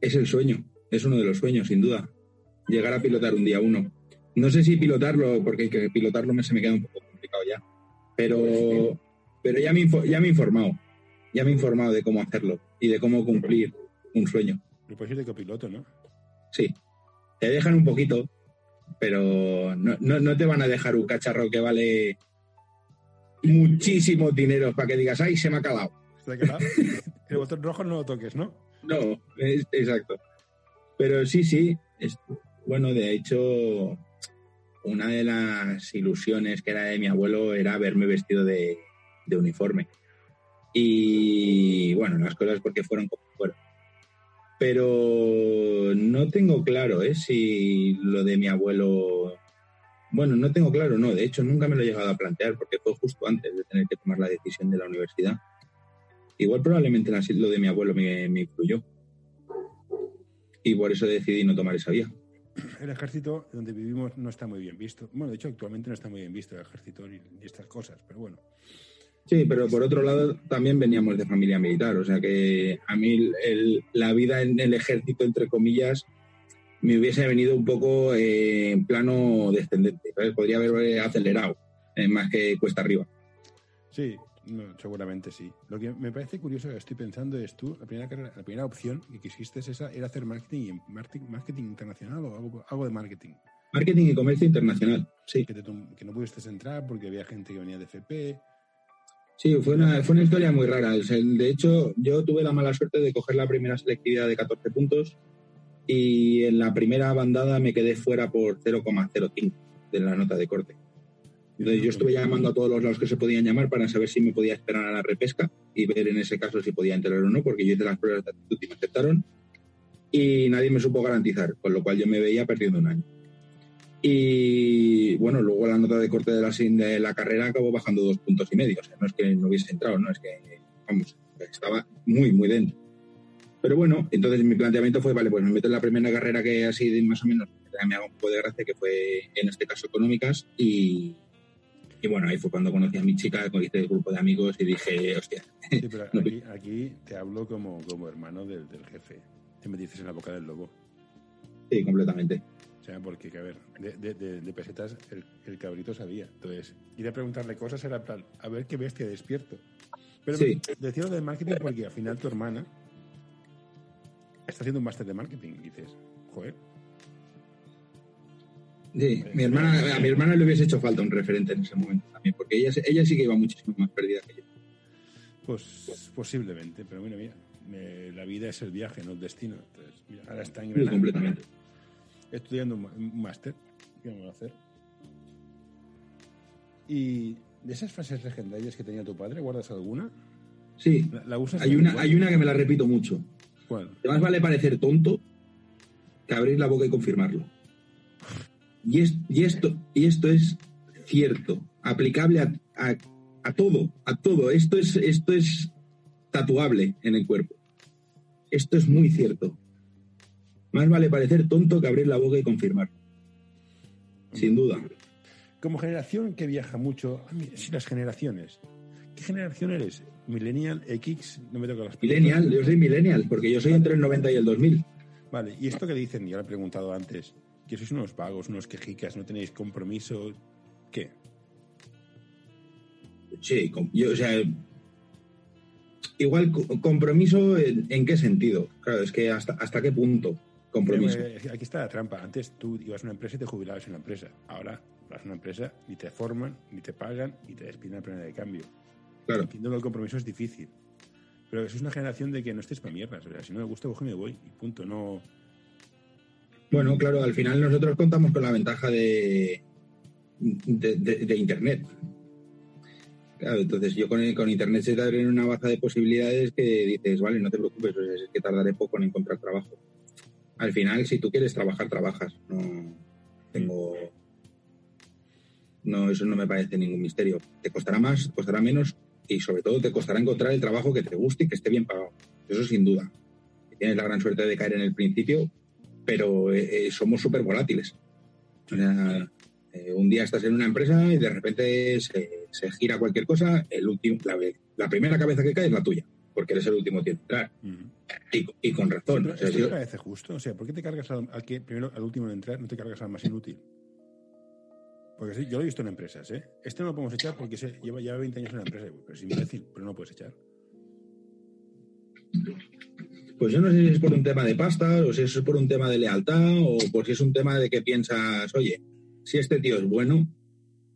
Es el sueño. Es uno de los sueños, sin duda. Llegar a pilotar un día uno. No sé si pilotarlo, porque que pilotarlo me, se me queda un poco complicado ya. Pero, pero ya, me, ya me he informado. Ya me he informado de cómo hacerlo y de cómo cumplir un sueño. Lo puedes ir de copiloto, ¿no? Sí. Te dejan un poquito, pero no, no, no te van a dejar un cacharro que vale muchísimo dinero para que digas, ay, se me ha calado. El botón rojo no lo toques, ¿no? No, es- exacto. Pero sí, sí. Es, bueno, de hecho, una de las ilusiones que era de mi abuelo era verme vestido de, de uniforme. Y bueno, las cosas porque fueron como fueron. Pero no tengo claro ¿eh? si lo de mi abuelo. Bueno, no tengo claro, no. De hecho, nunca me lo he llegado a plantear porque fue justo antes de tener que tomar la decisión de la universidad. Igual probablemente lo de mi abuelo me, me influyó. Y por eso decidí no tomar esa vía. El ejército donde vivimos no está muy bien visto. Bueno, de hecho, actualmente no está muy bien visto el ejército y estas cosas, pero bueno. Sí, pero por otro lado también veníamos de familia militar, o sea que a mí el- la vida en el ejército, entre comillas, me hubiese venido un poco eh, en plano descendente, ¿sabes? Podría haber eh, acelerado, eh, más que cuesta arriba. Sí, no, seguramente sí. Lo que me parece curioso que estoy pensando es tú, la primera, carrera- la primera opción que quisiste es esa, era hacer marketing, y- marketing, marketing internacional o algo, algo de marketing. Marketing y comercio internacional, sí. Que, te que no pudiste entrar porque había gente que venía de FP. Sí, fue una, fue una historia muy rara. De hecho, yo tuve la mala suerte de coger la primera selectividad de 14 puntos y en la primera bandada me quedé fuera por 0,05 de la nota de corte. Entonces yo estuve llamando a todos los lados que se podían llamar para saber si me podía esperar a la repesca y ver en ese caso si podía entrar o no, porque yo hice las pruebas de actitud y me aceptaron y nadie me supo garantizar, con lo cual yo me veía perdiendo un año. Y bueno, luego la nota de corte de la, de la carrera acabó bajando dos puntos y medio. O sea, no es que no hubiese entrado, no es que, vamos, estaba muy, muy dentro. Pero bueno, entonces mi planteamiento fue, vale, pues me meto en la primera carrera que así más o menos me hago un poco de gracia, que fue en este caso económicas. Y, y bueno, ahí fue cuando conocí a mi chica, hice el grupo de amigos y dije, hostia. Sí, *laughs* pero aquí, aquí te hablo como, como hermano del, del jefe. Te metiste en la boca del lobo. Sí, completamente. O sea, porque, a ver, de, de, de pesetas el, el, cabrito sabía. Entonces, ir a preguntarle cosas era plan, a ver qué bestia despierto. Pero sí. decía lo del marketing porque al final tu hermana está haciendo un máster de marketing. Y dices, joder. Sí, mi hermana, a mi hermana le hubiese hecho falta un referente en ese momento también, porque ella, ella sí que iba muchísimo más perdida que yo. Pues posiblemente, pero bueno, mira, me, la vida es el viaje, no el destino. Entonces, mira, ahora está en sí, completamente estudiando un máster. ¿Qué vamos a hacer? Y de esas frases legendarias que tenía tu padre, ¿guardas alguna? Sí. ¿La, la usas hay, una, hay una que me la repito mucho. ¿Cuál? Más vale parecer tonto que abrir la boca y confirmarlo. Y, es, y, esto, y esto es cierto, aplicable a, a, a, todo, a todo. Esto es, esto es tatuable en el cuerpo. Esto es muy cierto. Más vale parecer tonto que abrir la boca y confirmar. Sin duda. Como generación que viaja mucho, si las generaciones, ¿qué generación eres? ¿Millennial, X? No me toca las Millennial, yo soy millennial, porque yo soy entre el 90 y el 2000. Vale, y esto que dicen, ya lo he preguntado antes, que sois unos vagos, unos quejicas, no tenéis compromiso, ¿qué? Sí, yo, o sea, igual compromiso en, en, qué sentido. Claro, es que hasta, hasta qué punto compromiso. Aquí está la trampa. Antes tú ibas a una empresa y te jubilabas en una empresa. Ahora vas a una empresa, ni te forman, ni te pagan, y te despiden a primera de cambio. Claro. Entiendo que el compromiso es difícil. Pero eso es una generación de que no estés para mierdas. O sea, si no me gusta, coge y me voy. Y punto. No. Bueno, claro, al final nosotros contamos con la ventaja de, de, de, de Internet. Claro, entonces yo con, con Internet se te abren una baza de posibilidades que dices, vale, no te preocupes, es que tardaré poco en encontrar trabajo al final, si tú quieres trabajar, trabajas. No tengo. No, eso no me parece ningún misterio. Te costará más, te costará menos y sobre todo te costará encontrar el trabajo que te guste y que esté bien pagado. Eso sin duda. Tienes la gran suerte de caer en el principio, pero eh, somos súper volátiles. O sea, eh, un día estás en una empresa y de repente se, se gira cualquier cosa, el último, la, la, primera cabeza que cae es la tuya, porque eres el último entrar. Uh -huh. Y, y, con razón. Pero, o sea, ¿Esto yo... te parece justo? O sea, ¿por qué te cargas al, al, que primero, al último en entrar, no te cargas al más inútil? Porque sí, yo lo he visto en empresas, ¿eh? Este no lo podemos echar porque se lleva ya 20 años en la empresa. Pero es imbécil, pero no lo puedes echar. Pues yo no sé si es por un tema de pasta, o si es por un tema de lealtad, o por si es un tema de que piensas, oye, si este tío es bueno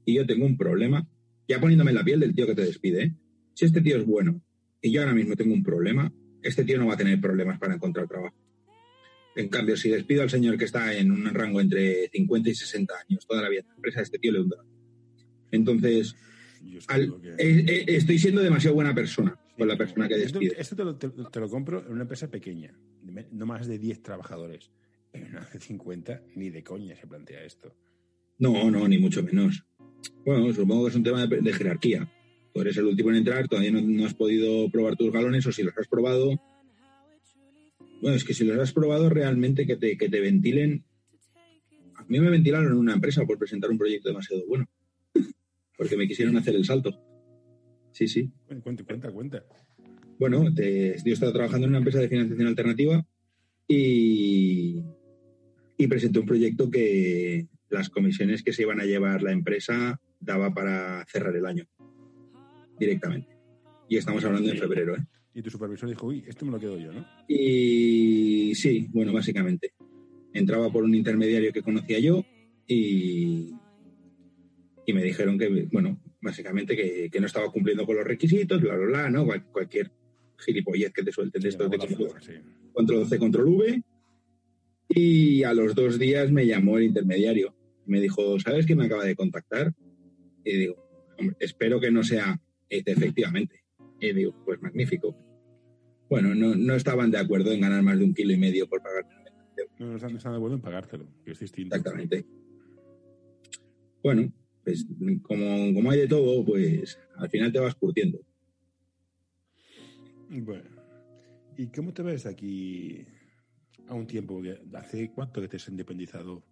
y yo tengo un problema, ya poniéndome en la piel del tío que te despide, ¿eh? si este tío es bueno y yo ahora mismo tengo un problema, este tío no va a tener problemas para encontrar trabajo. En cambio, si despido al señor que está en un rango entre 50 y 60 años toda la vida en la empresa, este tío le hunde. Entonces, al, que... eh, eh, estoy siendo demasiado buena persona sí, con la persona que despido. Esto, esto te, lo, te, te, lo, compro en una empresa pequeña, no más de 10 trabajadores. En una de 50 ni de coña se plantea esto. No, no, ni mucho menos. Bueno, supongo que es un tema de, de jerarquía. Tú eres el último en entrar, todavía no, no, has podido probar tus galones o si los has probado. Bueno, es que si los has probado realmente que te, que te ventilen. A mí me ventilaron en una empresa por presentar un proyecto demasiado bueno. Porque me quisieron hacer el salto. Sí, sí. Cuenta, cuenta, cuenta. Bueno, te, yo estaba trabajando en una empresa de financiación alternativa y, y presenté un proyecto que las comisiones que se iban a llevar la empresa daba para cerrar el año directamente. Y estamos hablando en febrero, ¿eh? Y tu supervisor dijo, uy, esto me lo quedo yo, ¿no? Y sí, bueno, básicamente. Entraba por un intermediario que conocía yo y, y me dijeron que, bueno, básicamente que, que, no estaba cumpliendo con los requisitos, bla, bla, bla, ¿no? cualquier gilipollez que te suelten de esto de control, sí. control C, control V. Y a los dos días me llamó el intermediario. Me dijo, ¿sabes que me acaba de contactar? Y digo, hombre, espero que no sea este, efectivamente. Y digo, pues magnífico. Bueno, no, no estaban de acuerdo en ganar más de un kilo y medio por pagar. No, no están, de acuerdo en pagártelo, que es distinto. Exactamente. Bueno, pues como, como hay de todo, pues al final te vas curtiendo. Bueno, ¿y cómo te ves aquí a un tiempo? ¿Hace cuánto que te has independizado?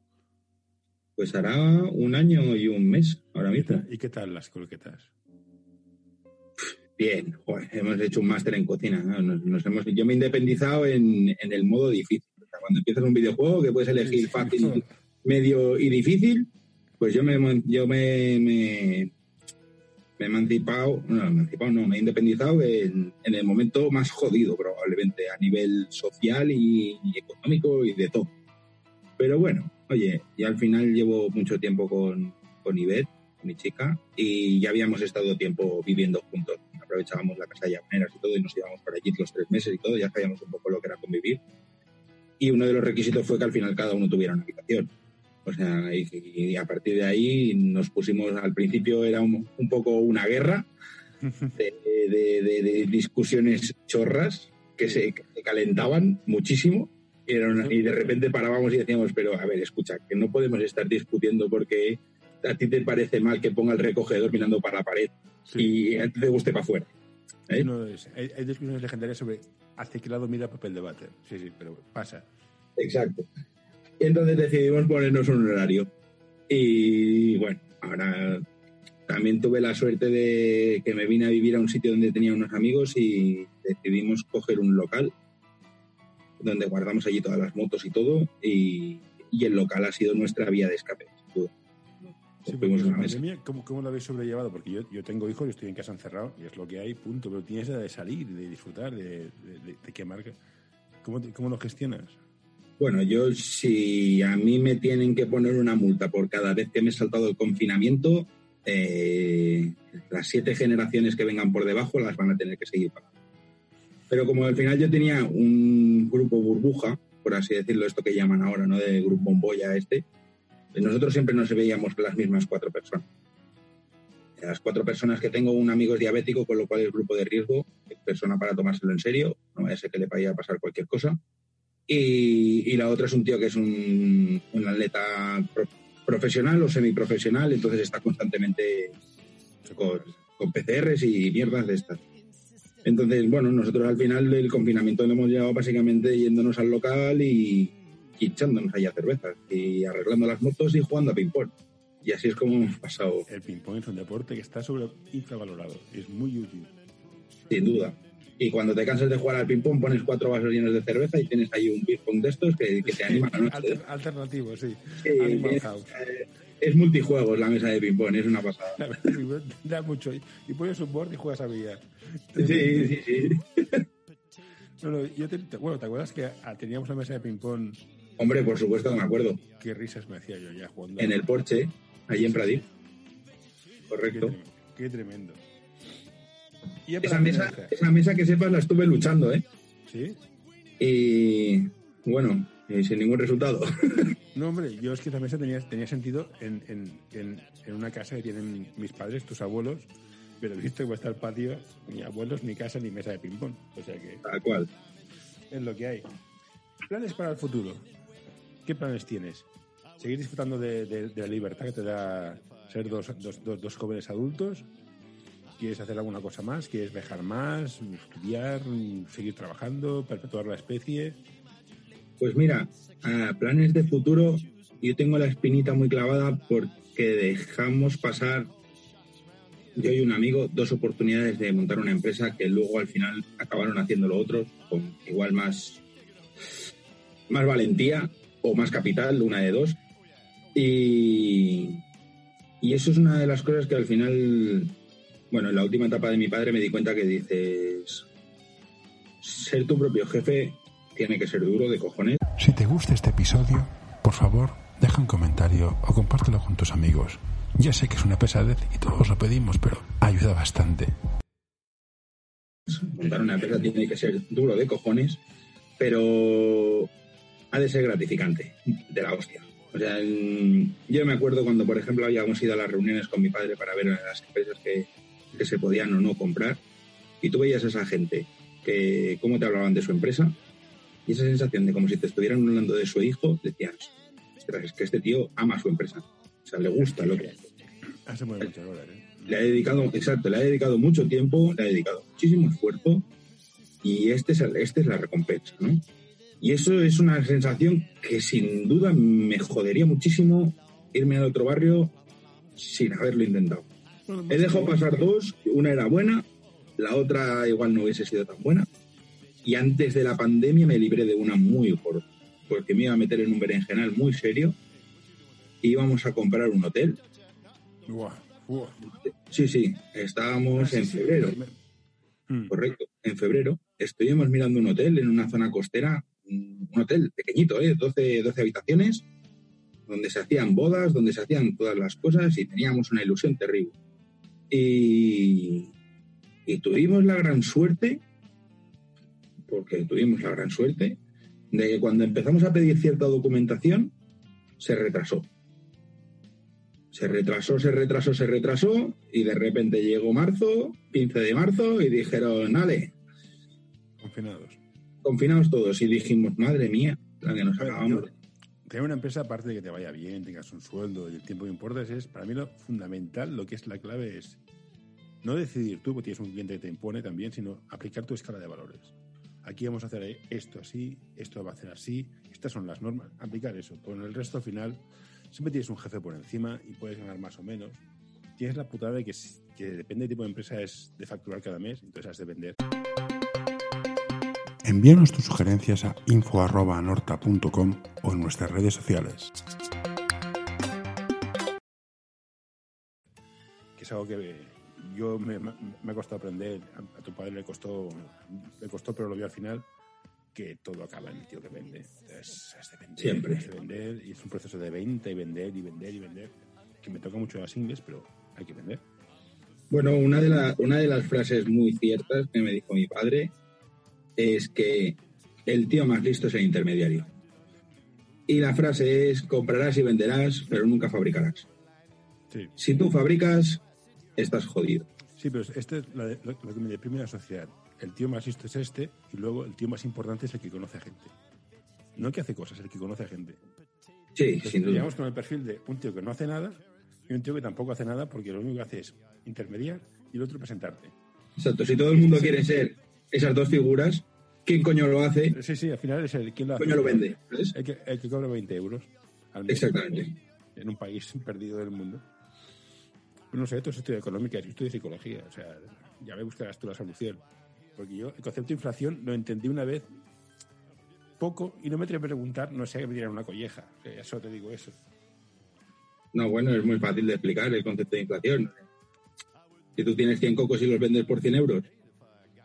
Pues hará un año y un mes ahora mismo. ¿Y qué tal las croquetas? Bien, joder, hemos hecho un máster en cocina. ¿no? Nos, nos hemos, yo me he independizado en, en el modo difícil. O sea, cuando empiezas un videojuego que puedes elegir fácil, medio y difícil, pues yo me, yo me, me, me he emancipado, no, emancipado no, me he independizado en, en el momento más jodido probablemente a nivel social y, y económico y de todo. Pero bueno, oye, ya al final llevo mucho tiempo con, con Ivette, mi chica, y ya habíamos estado tiempo viviendo juntos. Aprovechábamos la casa de llamaneras y todo y nos íbamos por allí los tres meses y todo, ya sabíamos un poco lo que era convivir. Y uno de los requisitos fue que al final cada uno tuviera una habitación. O sea, y, y a partir de ahí nos pusimos, al principio era un, un poco una guerra *laughs* de, de- de- de discusiones chorras que se, que se calentaban muchísimo y de repente parábamos y decíamos, pero a ver, escucha, que no podemos estar discutiendo porque a ti te parece mal que ponga el recogedor mirando para la pared y a ti te guste para afuera. ¿eh? Uno es- hay, hay discusiones legendarias sobre hacia qué lado mira papel de váter. Sí, sí, pero pasa. Exacto. Entonces decidimos ponernos un horario. Y bueno, ahora también tuve la suerte de que me vine a vivir a un sitio donde tenía unos amigos y decidimos coger un local donde guardamos allí todas las motos y todo. Y, y el local ha sido nuestra vía de escape. sin duda. Sí, una pandemia, ¿cómo, ¿cómo lo habéis sobrellevado? Porque yo, yo tengo hijos y estoy en casa encerrado y es lo que hay, punto. Pero tienes la de salir, de disfrutar, de, de, de- de qué marca. ¿Cómo, ¿Cómo lo gestionas? Bueno, yo si a mí me tienen que poner una multa por cada vez que me he saltado el confinamiento, eh, las siete generaciones que vengan por debajo las van a tener que seguir pagando. Pero como al final yo tenía un grupo burbuja, por así decirlo, esto que llaman ahora, ¿no? De grupo bomboya este, nosotros siempre nos veíamos las mismas cuatro personas. Las cuatro personas que tengo, un amigo es diabético, con lo cual es grupo de riesgo, es persona para tomárselo en serio, no vaya a ser que le vaya a pasar cualquier cosa. Y, y la otra es un tío que es un, un atleta pro- profesional o semiprofesional, entonces está constantemente con, con PCRs y mierdas de estas. Entonces, bueno, nosotros al final del confinamiento lo hemos llevado básicamente yéndonos al local y, y echándonos allá cervezas y arreglando las motos y jugando a ping-pong. Y así es como hemos pasado, El ping-pong es un deporte que está sobre infravalorado. Es muy útil. sin duda. Y cuando te cansas de jugar al ping-pong, pones cuatro vasos llenos de cerveza y tienes ahí un ping-pong de estos que, que te animan la noche. Alter- alternativo, sí. Sí, Animal es, House. eh, es multijuegos la mesa de ping-pong, es una pasada. *laughs* Da mucho. Y pones un board y juegas a billar. Sí, sí, sí. No, no, yo te, bueno, ¿te acuerdas que teníamos una mesa de ping-pong? Hombre, por supuesto que me acuerdo. Qué risas me hacía yo ya jugando. En el Porsche, allí en Pradip. Qué, Correcto. tremendo. Qué tremendo. Esa mesa, esa mesa que sepas la estuve luchando, ¿eh? ¿Sí? Y bueno, eh, sin ningún resultado. *laughs* No, hombre, yo es que esa mesa tenía, tenía sentido en, en, en, en una casa que tienen mis padres, tus abuelos, pero visto que estar el patio, ni abuelos, ni casa, ni mesa de ping-pong. O sea que Tal cual. es lo que hay. ¿Planes para el futuro? ¿Qué planes tienes? ¿Seguir disfrutando de, la libertad que te da ser dos, dos, dos, jóvenes adultos? ¿Quieres hacer alguna cosa más? ¿Quieres viajar más? ¿Estudiar? ¿Seguir trabajando? ¿Perpetuar la especie? Pues mira, planes de futuro, yo tengo la espinita muy clavada porque dejamos pasar, yo y un amigo, dos oportunidades de montar una empresa que luego al final acabaron haciéndolo otros con igual más, más valentía o más capital, una de dos. Y, y eso es una de las cosas que al final, bueno, en la última etapa de mi padre me di cuenta que dices, ser tu propio jefe tiene que ser duro de cojones. Si te gusta este episodio, por favor, deja un comentario o compártelo con tus amigos. Ya sé que es una pesadez y todos lo pedimos, pero ayuda bastante. montar una empresa tiene que ser duro de cojones, pero ha de ser gratificante, de la hostia. O sea, yo me acuerdo cuando, por ejemplo, habíamos ido a las reuniones con mi padre para ver las empresas que, que se podían o no comprar, y tú veías a esa gente que cómo te hablaban de su empresa, y esa sensación de como si te estuvieran hablando de su hijo, decías, es que este tío ama su empresa. O sea, le gusta lo que hace. muchas horas, ¿eh? Le ha dedicado, exacto, le ha dedicado mucho tiempo, le ha dedicado muchísimo esfuerzo y este es, este es la recompensa, ¿no? Y eso es una sensación que sin duda me jodería muchísimo irme al otro barrio sin haberlo intentado. He dejado pasar dos, una era buena, la otra igual no hubiese sido tan buena. Y antes de la pandemia me libré de una muy gorda, porque me iba a meter en un berenjenal muy serio. E íbamos a comprar un hotel. Sí, sí, estábamos ah, en febrero. Hmm. Correcto, en febrero. Estuvimos mirando un hotel en una zona costera, un hotel pequeñito, ¿eh? 12, 12 habitaciones, donde se hacían bodas, donde se hacían todas las cosas y teníamos una ilusión terrible. Y, tuvimos la gran suerte, porque tuvimos la gran suerte, de que cuando empezamos a pedir cierta documentación, se retrasó. Se retrasó, se retrasó, se retrasó, y de repente llegó marzo, 15 de marzo, y dijeron, vale. Confinados. Confinados todos, y dijimos, madre mía, la que nos acabamos. tener una empresa, aparte de que te vaya bien, tengas un sueldo y el tiempo que importes, es para mí lo fundamental, lo que es la clave es no decidir tú, porque tienes un cliente que te impone también, sino aplicar tu escala de valores. Aquí vamos a hacer esto así, esto va a hacer así, estas son las normas, aplicar eso. Con el resto al final siempre tienes un jefe por encima y puedes ganar más o menos. Tienes la putada de que, que depende del tipo de empresa es de facturar cada mes, entonces has de vender. Envíanos tus sugerencias a info.norta.com o en nuestras redes sociales. Que es algo que yo me, me, ha costado aprender, a, tu padre le costó, le costó, pero lo vio al final, que todo acaba en el tío que vende. Es, de vender, Siempre. Es de vender, y es un proceso de venta y vender y vender y vender, que me toca mucho las ingles, pero hay que vender. Bueno, una de, la, una de las frases muy ciertas que me dijo mi padre es que el tío más listo es el intermediario. Y la frase es, comprarás y venderás, pero nunca fabricarás. Sí. Si tú fabricas, estás jodido. Sí, pero este es lo, que me deprime la sociedad. El tío más listo es este y luego el tío más importante es el que conoce a gente. No el que hace cosas, el que conoce a gente. Sí, sin duda. Llegamos con el perfil de un tío que no hace nada y un tío que tampoco hace nada porque lo único que hace es intermediar y el otro presentarte. Exacto, si todo el mundo quiere ser esas dos figuras, ¿quién coño lo hace? Sí, sí, al final es el quien lo hace. ¿Coño lo vende? El que, el que cobra 20 euros al mes. Exactamente. En un país perdido del mundo no sé, esto es estudio económica, yo estudio psicología, o sea, ya me buscarás tú la solución. Porque yo el concepto de inflación lo entendí una vez poco y no me atrevo a preguntar, no sé, que me dieran una colleja, eso te digo eso. No, bueno, es muy fácil de explicar el concepto de inflación. Si tú tienes 100 cocos y los vendes por 100 euros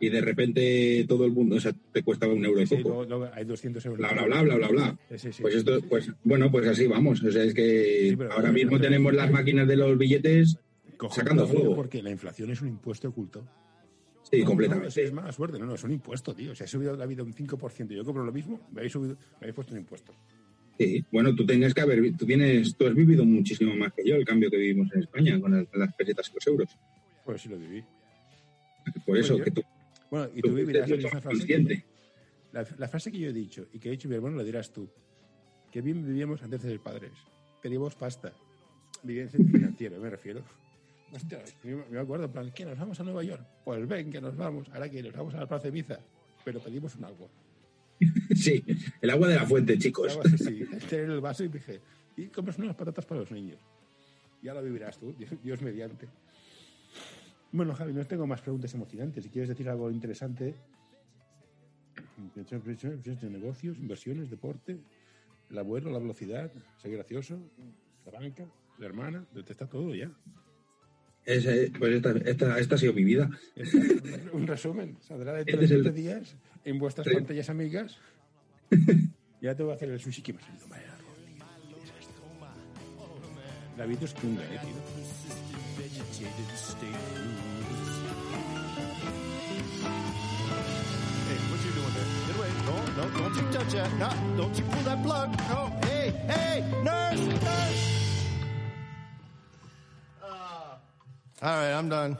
y de repente todo el mundo, o sea, te cuesta un euro coco. Sí, hay 200 euros. Bla, bla, bla, bla, bla, bla. pues esto, pues, bueno, pues así vamos. O sea, es que ahora mismo tenemos las máquinas de los billetes sacando fuego. Porque la inflación es un impuesto oculto. Sí, completamente. es mala suerte, no, no, es un impuesto, tío. Si ha subido la vida un 5%, yo compro lo mismo, me habéis, subido, me habéis puesto un impuesto. Sí, bueno, tú tienes que haber, tú tienes, tú has vivido muchísimo más que yo el cambio que vivimos en España con las, pesetas y los euros. Pues sí lo viví. Por eso que tú. Bueno, y tú, vivirás la misma frase. la, la, frase que yo he dicho y que he dicho mi hermano la dirás tú. Que bien vivíamos antes de ser padres. Pedíamos pasta. Vivíamos en financiero, me refiero. *laughs* Hostia, me acuerdo, en plan, ¿qué? ¿Nos vamos a Nueva York? Pues ven, que nos vamos. Ahora que nos vamos a la Plaza de Ibiza, pero pedimos un agua. *laughs* Sí, el agua de la fuente, chicos. El sí, este el vaso y dije, y compras unas patatas para los niños. Ya lo vivirás tú, *laughs* Dios mediante. Bueno, Javi, no tengo más preguntas emocionantes. Si quieres decir algo interesante, de negocios, inversiones, deporte, el abuelo, la velocidad, ser gracioso, la banca, la hermana, está todo ya. Eh, pues esta, esta, esta, ha sido mi vida. *laughs* Un resumen. Saldrá dentro de siete días en vuestras pantallas amigas. *laughs* ya te voy a hacer el sushi que me ha salido mal. David es tunga, eh, tío. Hey, what you doing there? Get away. No, no, don't you touch that. No, don't you pull that plug. No, hey. hey, hey, nurse, nurse. Uh, all right, I'm done.